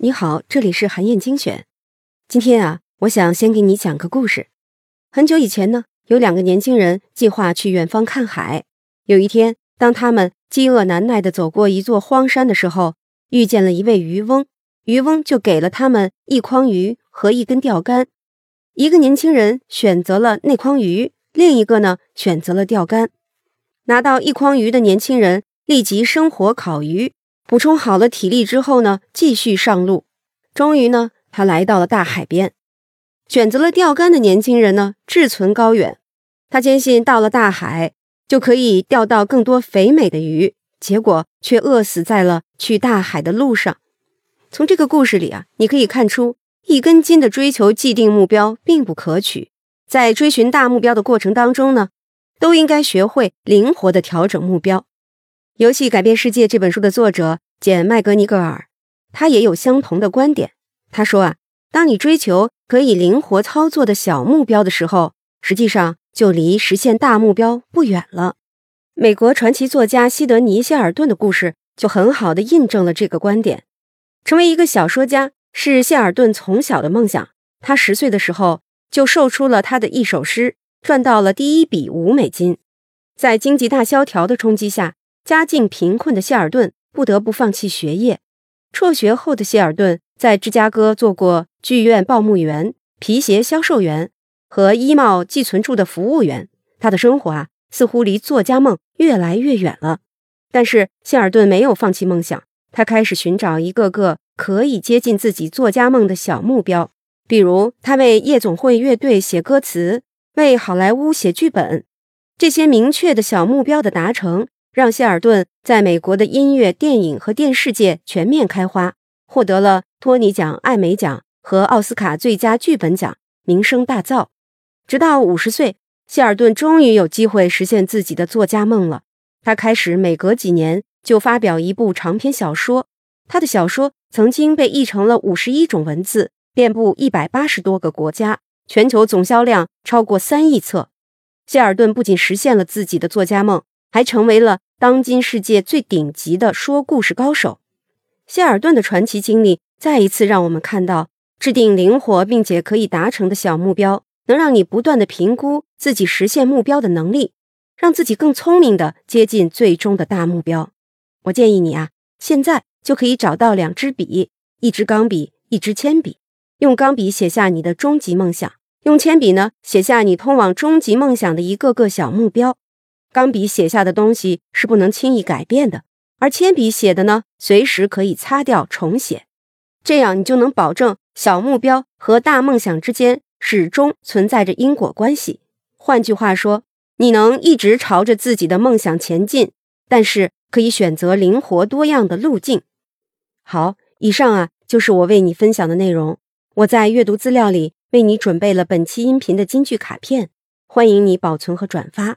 你好，这里是韩燕精选。今天啊，我想先给你讲个故事。很久以前呢，有两个年轻人计划去远方看海。有一天，当他们饥饿难耐地走过一座荒山的时候，遇见了一位渔翁。渔翁就给了他们一筐鱼和一根钓竿。一个年轻人选择了那筐鱼，另一个呢选择了钓竿。拿到一筐鱼的年轻人立即生火烤鱼。补充好了体力之后呢，继续上路。终于呢，他来到了大海边。选择了钓竿的年轻人呢，志存高远。他坚信到了大海就可以钓到更多肥美的鱼，结果却饿死在了去大海的路上。从这个故事里啊，你可以看出，一根筋的追求既定目标并不可取。在追寻大目标的过程当中呢，都应该学会灵活的调整目标。《游戏改变世界》这本书的作者简·麦格尼格尔，他也有相同的观点。他说啊，当你追求可以灵活操作的小目标的时候，实际上就离实现大目标不远了。美国传奇作家西德尼·谢尔顿的故事就很好的印证了这个观点。成为一个小说家是谢尔顿从小的梦想。他十岁的时候就售出了他的一首诗，赚到了第一笔五美金。在经济大萧条的冲击下。家境贫困的谢尔顿不得不放弃学业。辍学后的谢尔顿在芝加哥做过剧院报幕员、皮鞋销售员和衣帽寄存处的服务员。他的生活啊，似乎离作家梦越来越远了。但是谢尔顿没有放弃梦想，他开始寻找一个个可以接近自己作家梦的小目标，比如他为夜总会乐队写歌词，为好莱坞写剧本。这些明确的小目标的达成。让谢尔顿在美国的音乐、电影和电视界全面开花，获得了托尼奖、艾美奖和奥斯卡最佳剧本奖，名声大噪。直到五十岁，谢尔顿终于有机会实现自己的作家梦了。他开始每隔几年就发表一部长篇小说，他的小说曾经被译成了五十一种文字，遍布一百八十多个国家，全球总销量超过三亿册。谢尔顿不仅实现了自己的作家梦。还成为了当今世界最顶级的说故事高手。谢尔顿的传奇经历再一次让我们看到，制定灵活并且可以达成的小目标，能让你不断的评估自己实现目标的能力，让自己更聪明的接近最终的大目标。我建议你啊，现在就可以找到两支笔，一支钢笔，一支铅笔，用钢笔写下你的终极梦想，用铅笔呢写下你通往终极梦想的一个个小目标。钢笔写下的东西是不能轻易改变的，而铅笔写的呢，随时可以擦掉重写。这样你就能保证小目标和大梦想之间始终存在着因果关系。换句话说，你能一直朝着自己的梦想前进，但是可以选择灵活多样的路径。好，以上啊就是我为你分享的内容。我在阅读资料里为你准备了本期音频的金句卡片，欢迎你保存和转发。